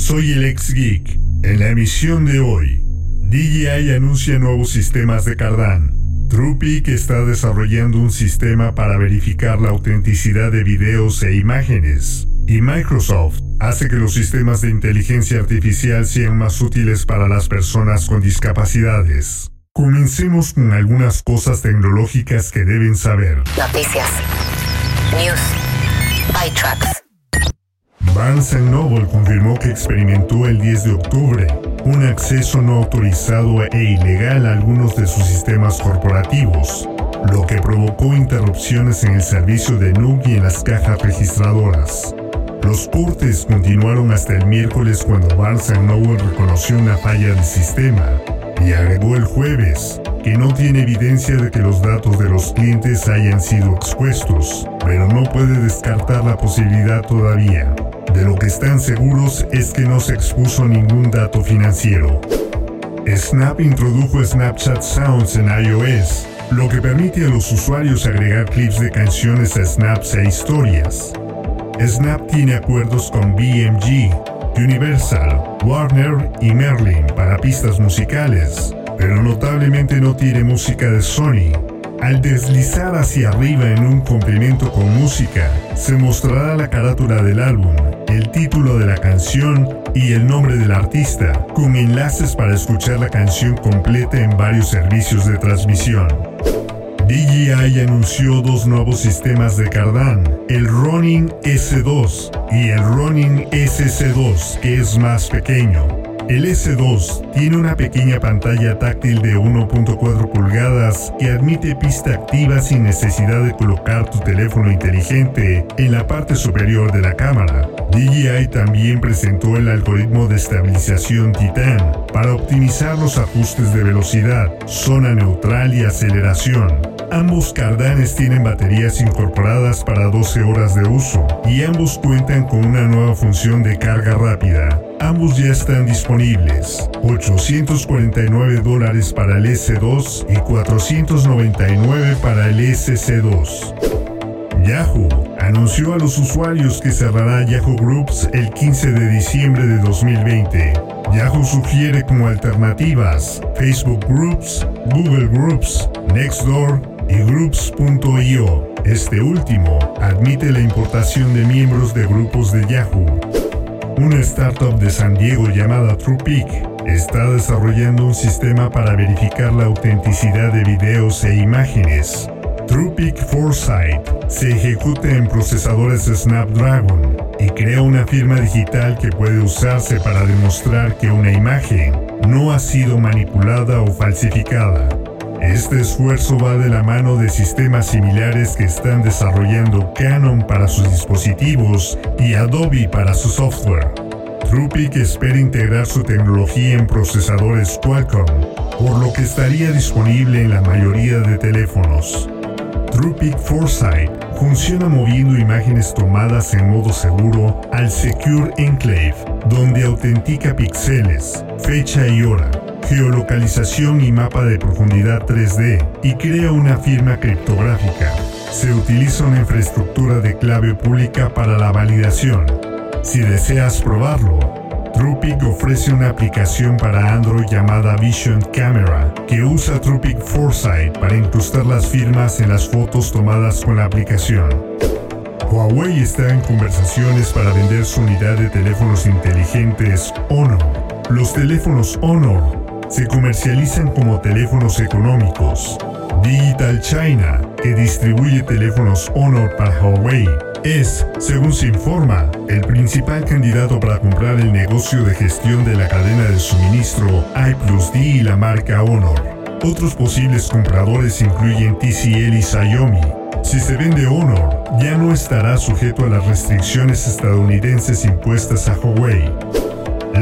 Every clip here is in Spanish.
Soy el ex geek. En la emisión de hoy, DJI anuncia nuevos sistemas de Cardán. Trupic está desarrollando un sistema para verificar la autenticidad de videos e imágenes. Y Microsoft hace que los sistemas de inteligencia artificial sean más útiles para las personas con discapacidades. Comencemos con algunas cosas tecnológicas que deben saber. Noticias. News. ByTrax. Barnes Noble confirmó que experimentó el 10 de octubre un acceso no autorizado e ilegal a algunos de sus sistemas corporativos, lo que provocó interrupciones en el servicio de NUC y en las cajas registradoras. Los cortes continuaron hasta el miércoles cuando Barnes Noble reconoció una falla del sistema y agregó el jueves que no tiene evidencia de que los datos de los clientes hayan sido expuestos, pero no puede descartar la posibilidad todavía. De lo que están seguros es que no se expuso ningún dato financiero. Snap introdujo Snapchat Sounds en iOS, lo que permite a los usuarios agregar clips de canciones a snaps e historias. Snap tiene acuerdos con BMG, Universal, Warner y Merlin para pistas musicales, pero notablemente no tiene música de Sony. Al deslizar hacia arriba en un complemento con música, se mostrará la carátula del álbum, el título de la canción y el nombre del artista, con enlaces para escuchar la canción completa en varios servicios de transmisión. DJI anunció dos nuevos sistemas de Cardán, el Ronin S2 y el Ronin SC2, que es más pequeño. El S2 tiene una pequeña pantalla táctil de 1.4 pulgadas que admite pista activa sin necesidad de colocar tu teléfono inteligente en la parte superior de la cámara. DJI también presentó el algoritmo de estabilización Titan para optimizar los ajustes de velocidad, zona neutral y aceleración. Ambos cardanes tienen baterías incorporadas para 12 horas de uso y ambos cuentan con una nueva función de carga rápida. Ambos ya están disponibles. 849 dólares para el S2 y 499 para el SC2. Yahoo anunció a los usuarios que cerrará Yahoo Groups el 15 de diciembre de 2020. Yahoo sugiere como alternativas Facebook Groups, Google Groups, Nextdoor y Groups.io. Este último admite la importación de miembros de grupos de Yahoo. Una startup de San Diego llamada TruePic está desarrollando un sistema para verificar la autenticidad de videos e imágenes. TruePic Foresight se ejecuta en procesadores Snapdragon y crea una firma digital que puede usarse para demostrar que una imagen no ha sido manipulada o falsificada. Este esfuerzo va de la mano de sistemas similares que están desarrollando Canon para sus dispositivos y Adobe para su software. TruePic espera integrar su tecnología en procesadores Qualcomm, por lo que estaría disponible en la mayoría de teléfonos. TruePic Foresight funciona moviendo imágenes tomadas en modo seguro al Secure Enclave, donde autentica píxeles, fecha y hora, geolocalización y mapa de profundidad 3D y crea una firma criptográfica. Se utiliza una infraestructura de clave pública para la validación. Si deseas probarlo, Trupic ofrece una aplicación para Android llamada Vision Camera que usa Trupic Foresight para incrustar las firmas en las fotos tomadas con la aplicación. Huawei está en conversaciones para vender su unidad de teléfonos inteligentes Honor. Los teléfonos Honor se comercializan como teléfonos económicos. Digital China, que distribuye teléfonos Honor para Huawei, es, según se informa, el principal candidato para comprar el negocio de gestión de la cadena de suministro I Plus D y la marca Honor. Otros posibles compradores incluyen TCL y Xiaomi. Si se vende Honor, ya no estará sujeto a las restricciones estadounidenses impuestas a Huawei.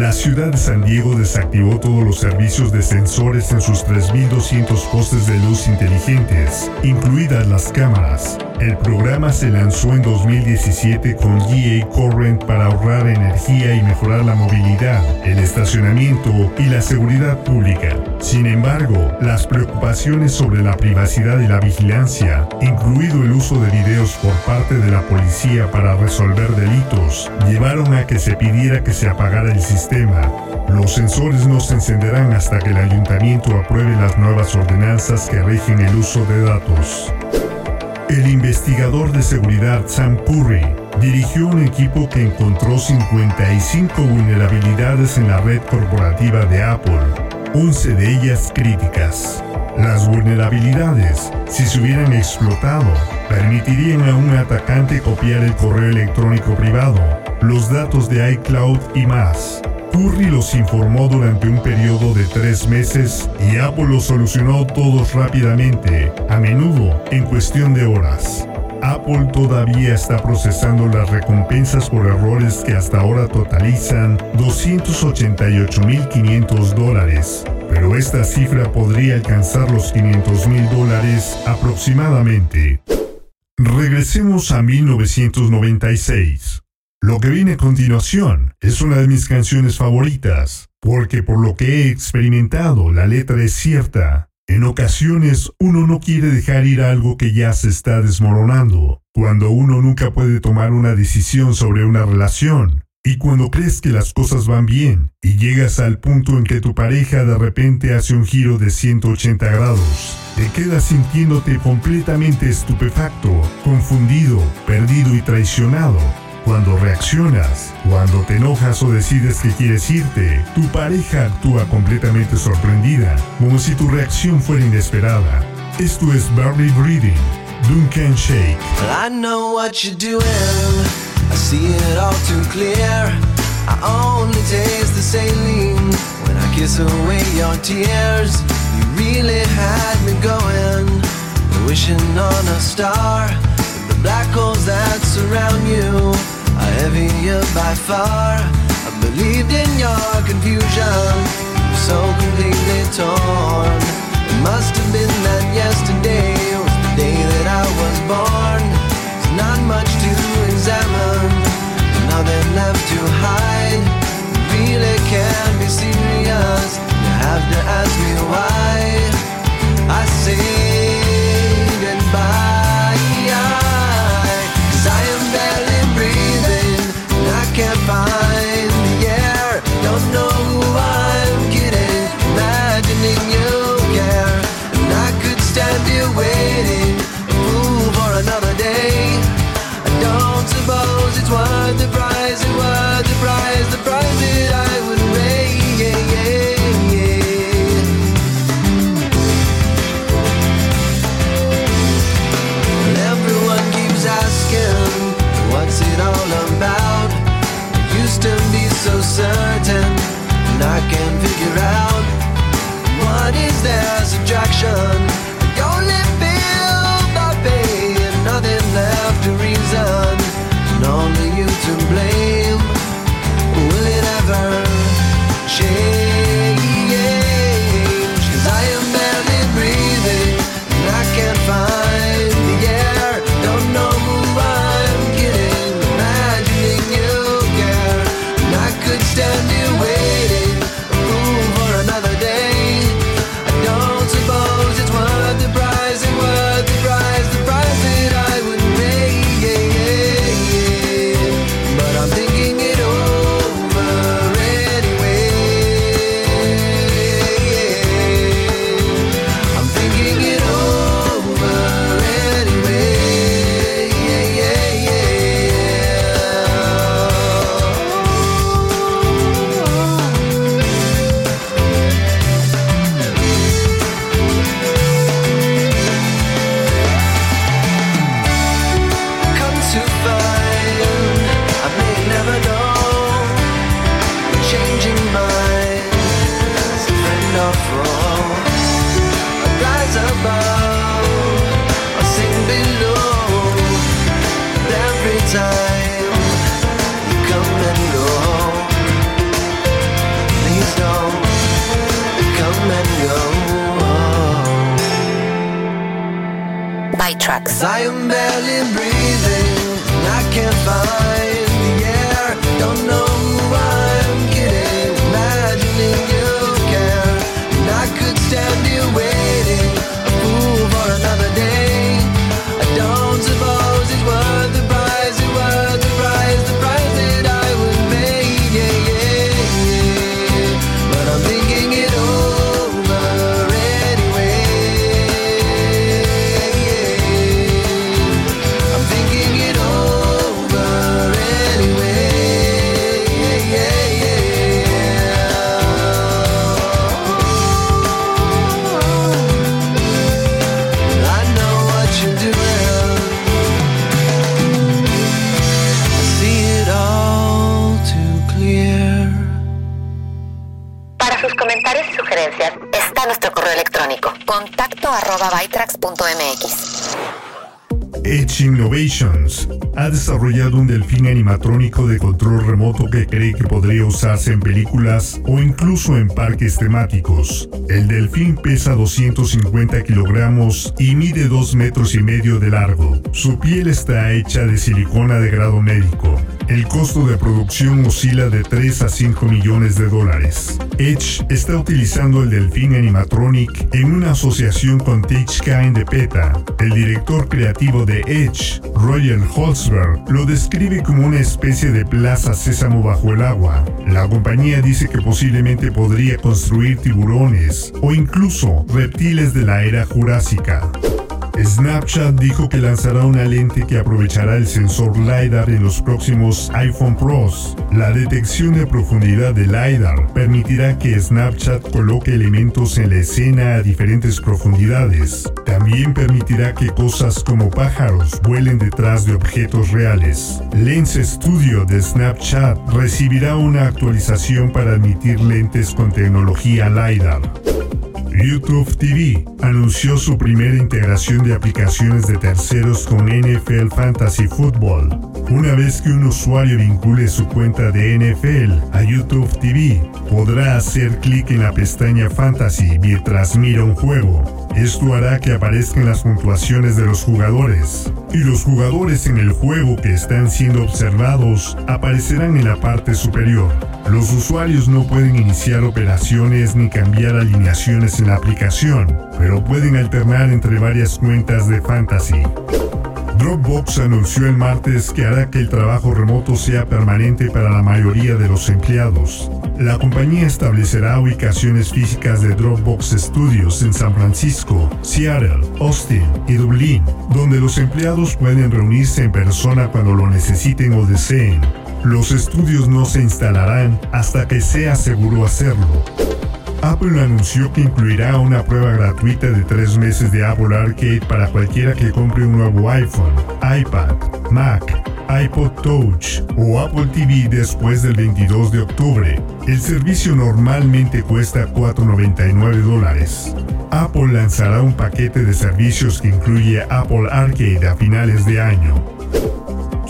La ciudad de San Diego desactivó todos los servicios de sensores en sus 3.200 postes de luz inteligentes, incluidas las cámaras. El programa se lanzó en 2017 con GA Current para ahorrar energía y mejorar la movilidad, el estacionamiento y la seguridad pública. Sin embargo, las preocupaciones sobre la privacidad y la vigilancia, incluido el uso de videos por parte de la policía para resolver delitos, llevaron a que se pidiera que se apagara el sistema. Los sensores no se encenderán hasta que el ayuntamiento apruebe las nuevas ordenanzas que rigen el uso de datos. El investigador de seguridad Sam Curry dirigió un equipo que encontró 55 vulnerabilidades en la red corporativa de Apple, 11 de ellas críticas. Las vulnerabilidades, si se hubieran explotado, permitirían a un atacante copiar el correo electrónico privado, los datos de iCloud y más. Curry los informó durante un periodo de tres meses y Apple los solucionó todos rápidamente, a menudo en cuestión de horas. Apple todavía está procesando las recompensas por errores que hasta ahora totalizan 288.500 dólares, pero esta cifra podría alcanzar los 500.000 dólares aproximadamente. Regresemos a 1996. Lo que viene a continuación es una de mis canciones favoritas, porque por lo que he experimentado la letra es cierta. En ocasiones uno no quiere dejar ir algo que ya se está desmoronando, cuando uno nunca puede tomar una decisión sobre una relación, y cuando crees que las cosas van bien y llegas al punto en que tu pareja de repente hace un giro de 180 grados, te quedas sintiéndote completamente estupefacto, confundido, perdido y traicionado cuando reaccionas, cuando te enojas o decides que quieres irte, tu pareja actúa completamente sorprendida, como si tu reacción fuera inesperada. Esto es Barley Breathing, Duncan Shake. I know what you're doing, I see it all too clear. I only taste the saline when I kiss away your tears. You really had me going, wishing on a star. The black holes that surround you heavier by far. I believed in your confusion, so completely torn. It must have been that yesterday was the day that I was born. There's not much to examine, nothing left to hide. Ha desarrollado un delfín animatrónico de control remoto que cree que podría usarse en películas o incluso en parques temáticos. El delfín pesa 250 kilogramos y mide 2 metros y medio de largo. Su piel está hecha de silicona de grado médico. El costo de producción oscila de 3 a 5 millones de dólares. Edge está utilizando el delfín animatronic en una asociación con Kind de PETA. El director creativo de Edge, Roger Holzberg, lo describe como una especie de plaza sésamo bajo el agua. La compañía dice que posiblemente podría construir tiburones o incluso reptiles de la era jurásica. Snapchat dijo que lanzará una lente que aprovechará el sensor LiDAR en los próximos iPhone Pros. La detección de profundidad de LiDAR permitirá que Snapchat coloque elementos en la escena a diferentes profundidades. También permitirá que cosas como pájaros vuelen detrás de objetos reales. Lens Studio de Snapchat recibirá una actualización para admitir lentes con tecnología LiDAR. YouTube TV anunció su primera integración de aplicaciones de terceros con NFL Fantasy Football. Una vez que un usuario vincule su cuenta de NFL a YouTube TV, podrá hacer clic en la pestaña Fantasy mientras mira un juego. Esto hará que aparezcan las puntuaciones de los jugadores. Y los jugadores en el juego que están siendo observados aparecerán en la parte superior. Los usuarios no pueden iniciar operaciones ni cambiar alineaciones en la aplicación, pero pueden alternar entre varias cuentas de Fantasy. Dropbox anunció el martes que hará que el trabajo remoto sea permanente para la mayoría de los empleados. La compañía establecerá ubicaciones físicas de Dropbox Studios en San Francisco, Seattle, Austin y Dublín, donde los empleados pueden reunirse en persona cuando lo necesiten o deseen. Los estudios no se instalarán hasta que sea seguro hacerlo. Apple anunció que incluirá una prueba gratuita de tres meses de Apple Arcade para cualquiera que compre un nuevo iPhone, iPad, Mac, iPod Touch o Apple TV después del 22 de octubre. El servicio normalmente cuesta 4,99 dólares. Apple lanzará un paquete de servicios que incluye Apple Arcade a finales de año.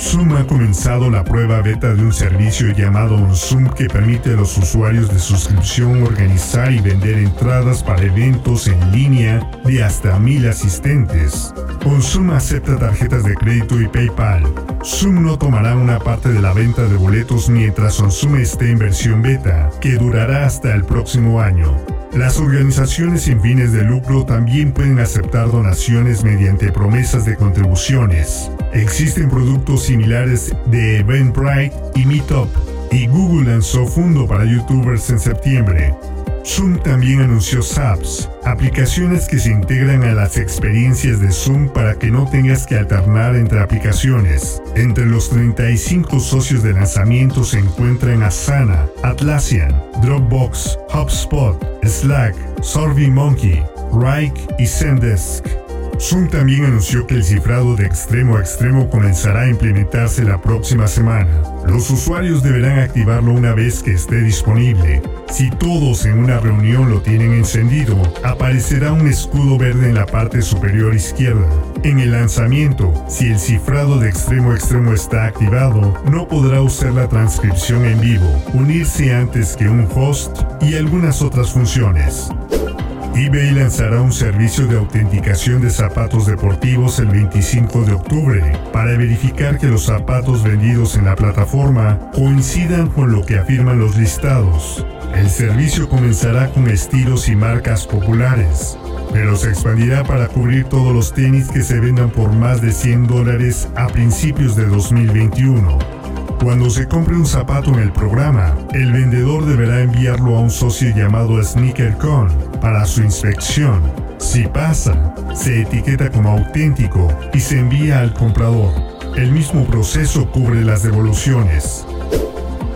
Zoom ha comenzado la prueba beta de un servicio llamado Zoom que permite a los usuarios de suscripción organizar y vender entradas para eventos en línea de hasta mil asistentes. Zoom acepta tarjetas de crédito y PayPal. Zoom no tomará una parte de la venta de boletos mientras Zoom esté en versión beta, que durará hasta el próximo año. Las organizaciones sin fines de lucro también pueden aceptar donaciones mediante promesas de contribuciones. Existen productos similares de Eventbrite y Meetup, y Google lanzó Fundo para YouTubers en septiembre. Zoom también anunció Zaps, aplicaciones que se integran a las experiencias de Zoom para que no tengas que alternar entre aplicaciones. Entre los 35 socios de lanzamiento se encuentran Asana, Atlassian, Dropbox, HubSpot, Slack, SurveyMonkey, Rike y Zendesk. Zoom también anunció que el cifrado de extremo a extremo comenzará a implementarse la próxima semana. Los usuarios deberán activarlo una vez que esté disponible. Si todos en una reunión lo tienen encendido, aparecerá un escudo verde en la parte superior izquierda. En el lanzamiento, si el cifrado de extremo a extremo está activado, no podrá usar la transcripción en vivo, unirse antes que un host y algunas otras funciones. eBay lanzará un servicio de autenticación de zapatos deportivos el 25 de octubre para verificar que los zapatos vendidos en la plataforma coincidan con lo que afirman los listados. El servicio comenzará con estilos y marcas populares, pero se expandirá para cubrir todos los tenis que se vendan por más de 100 dólares a principios de 2021. Cuando se compre un zapato en el programa, el vendedor deberá enviarlo a un socio llamado SneakerCon para su inspección. Si pasa, se etiqueta como auténtico y se envía al comprador. El mismo proceso cubre las devoluciones.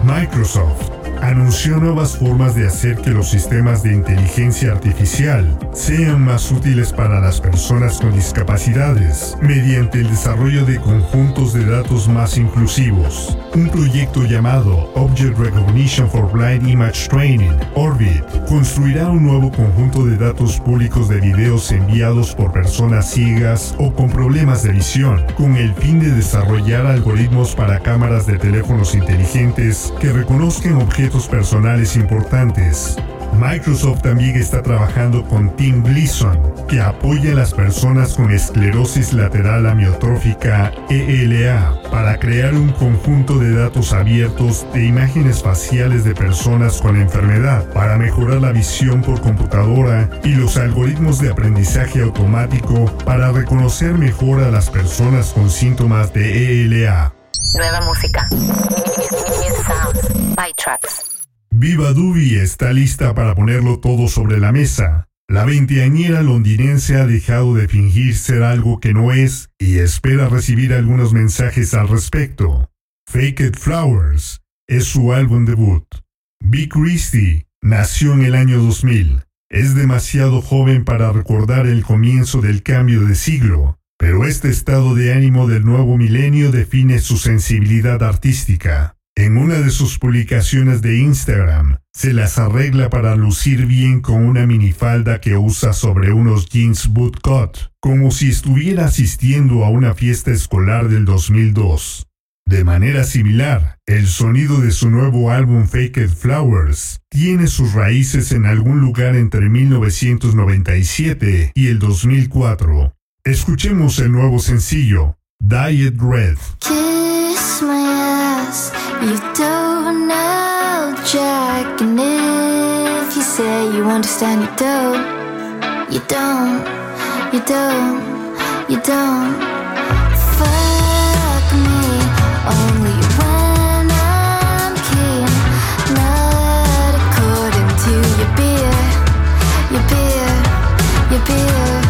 Microsoft anunció nuevas formas de hacer que los sistemas de inteligencia artificial sean más útiles para las personas con discapacidades mediante el desarrollo de conjuntos de datos más inclusivos. Un proyecto llamado Object Recognition for Blind Image Training, Orbit, construirá un nuevo conjunto de datos públicos de videos enviados por personas ciegas o con problemas de visión, con el fin de desarrollar algoritmos para cámaras de teléfonos inteligentes que reconozcan objetos personales importantes. Microsoft también está trabajando con Tim Gleason, que apoya a las personas con esclerosis lateral amiotrófica ELA para crear un conjunto de datos abiertos de imágenes faciales de personas con enfermedad para mejorar la visión por computadora y los algoritmos de aprendizaje automático para reconocer mejor a las personas con síntomas de ELA. Nueva música. Viva Dubi está lista para ponerlo todo sobre la mesa. La veinteañera londinense ha dejado de fingir ser algo que no es y espera recibir algunos mensajes al respecto. Fake It Flowers es su álbum debut. Big Christie nació en el año 2000. Es demasiado joven para recordar el comienzo del cambio de siglo, pero este estado de ánimo del nuevo milenio define su sensibilidad artística. En una de sus publicaciones de Instagram, se las arregla para lucir bien con una minifalda que usa sobre unos jeans bootcut, como si estuviera asistiendo a una fiesta escolar del 2002. De manera similar, el sonido de su nuevo álbum Faked Flowers tiene sus raíces en algún lugar entre 1997 y el 2004. Escuchemos el nuevo sencillo, Diet Red. You don't know Jack, and if you say you understand, you don't, you don't, you don't, you don't. Fuck me. Only when I'm beer, your beer, your beer,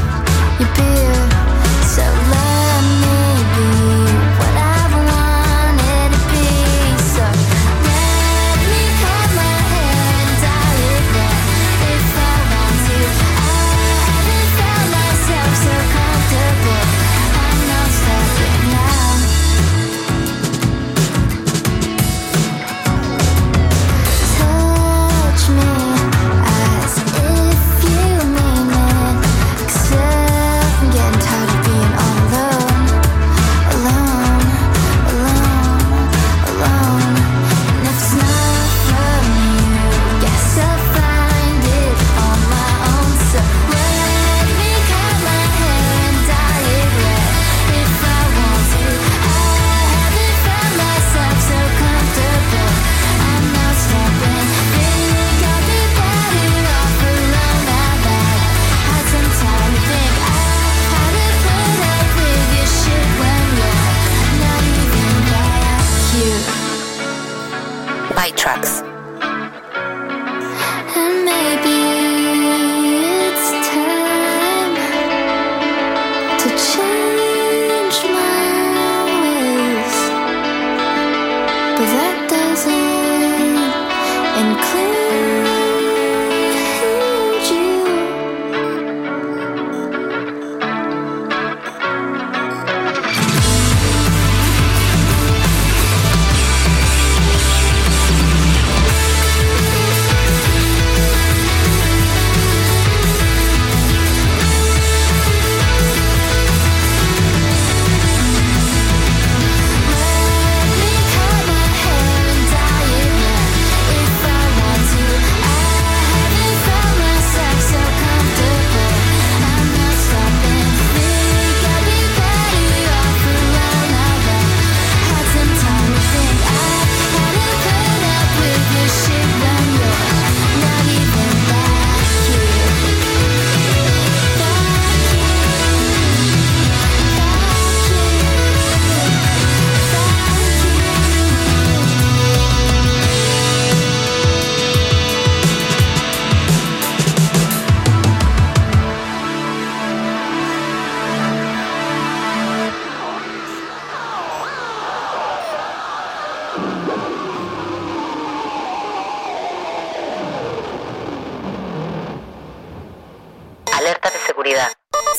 seguridad.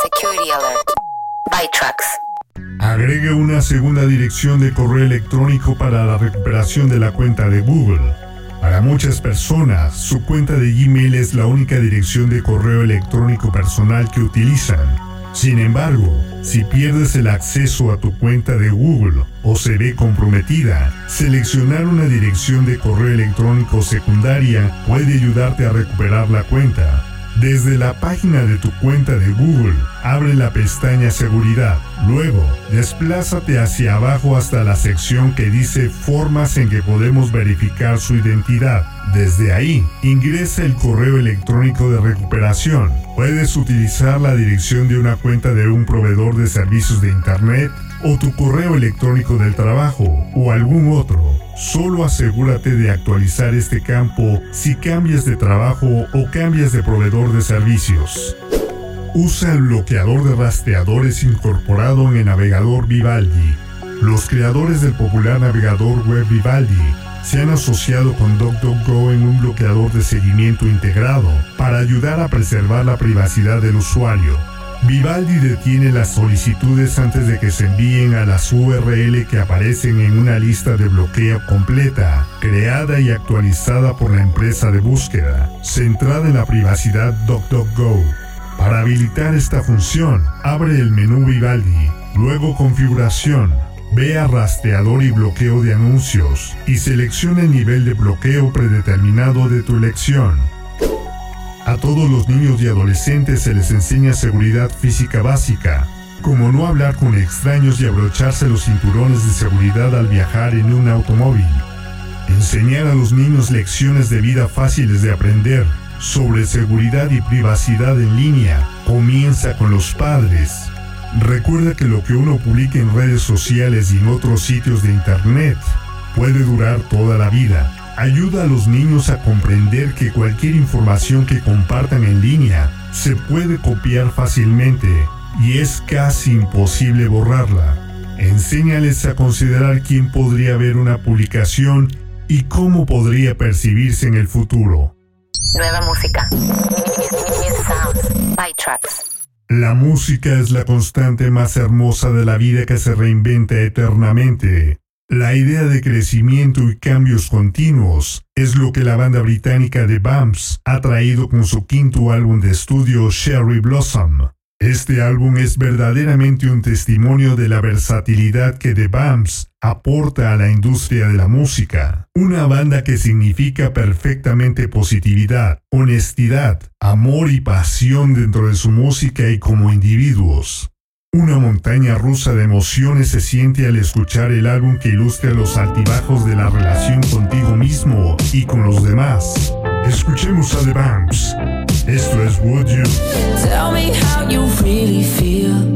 Security Alert. Agregue una segunda dirección de correo electrónico para la recuperación de la cuenta de Google. Para muchas personas, su cuenta de Gmail es la única dirección de correo electrónico personal que utilizan. Sin embargo, si pierdes el acceso a tu cuenta de Google o se ve comprometida, seleccionar una dirección de correo electrónico secundaria puede ayudarte a recuperar la cuenta. Desde la página de tu cuenta de Google, abre la pestaña Seguridad. Luego, desplázate hacia abajo hasta la sección que dice Formas en que podemos verificar su identidad. Desde ahí, ingresa el correo electrónico de recuperación. Puedes utilizar la dirección de una cuenta de un proveedor de servicios de Internet o tu correo electrónico del trabajo o algún otro. Solo asegúrate de actualizar este campo si cambias de trabajo o cambias de proveedor de servicios. Usa el bloqueador de rastreadores incorporado en el navegador Vivaldi. Los creadores del popular navegador web Vivaldi se han asociado con DuckDuckGo en un bloqueador de seguimiento integrado para ayudar a preservar la privacidad del usuario. Vivaldi detiene las solicitudes antes de que se envíen a las URL que aparecen en una lista de bloqueo completa, creada y actualizada por la empresa de búsqueda, centrada en la privacidad DuckDuckGo. Para habilitar esta función, abre el menú Vivaldi, luego Configuración, ve a Rastreador y bloqueo de anuncios y selecciona el nivel de bloqueo predeterminado de tu elección. A todos los niños y adolescentes se les enseña seguridad física básica, como no hablar con extraños y abrocharse los cinturones de seguridad al viajar en un automóvil. Enseñar a los niños lecciones de vida fáciles de aprender sobre seguridad y privacidad en línea comienza con los padres. Recuerda que lo que uno publica en redes sociales y en otros sitios de internet puede durar toda la vida. Ayuda a los niños a comprender que cualquier información que compartan en línea se puede copiar fácilmente y es casi imposible borrarla. Enséñales a considerar quién podría ver una publicación y cómo podría percibirse en el futuro. Nueva música. La música es la constante más hermosa de la vida que se reinventa eternamente. La idea de crecimiento y cambios continuos es lo que la banda británica The Bumps ha traído con su quinto álbum de estudio Cherry Blossom. Este álbum es verdaderamente un testimonio de la versatilidad que The Bumps aporta a la industria de la música. Una banda que significa perfectamente positividad, honestidad, amor y pasión dentro de su música y como individuos. Una montaña rusa de emociones se siente al escuchar el álbum que ilustra los altibajos de la relación contigo mismo y con los demás. Escuchemos a The Bumps. Esto es Would You. Tell me how you really feel.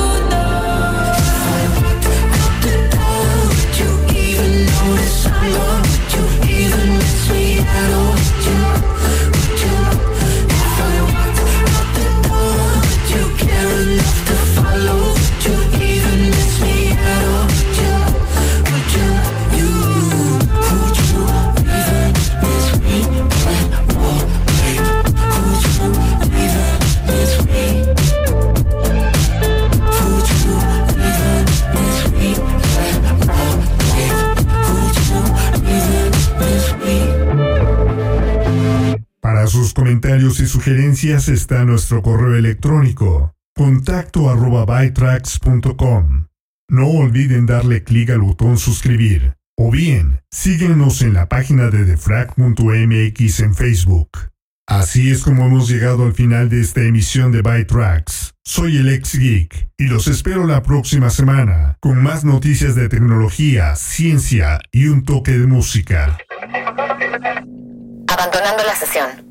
comentarios y sugerencias está nuestro correo electrónico contacto arroba bytrax.com. No olviden darle clic al botón suscribir o bien síguenos en la página de defrag.mx en Facebook. Así es como hemos llegado al final de esta emisión de Bytrax. Soy el ex geek y los espero la próxima semana con más noticias de tecnología, ciencia y un toque de música. Abandonando la sesión.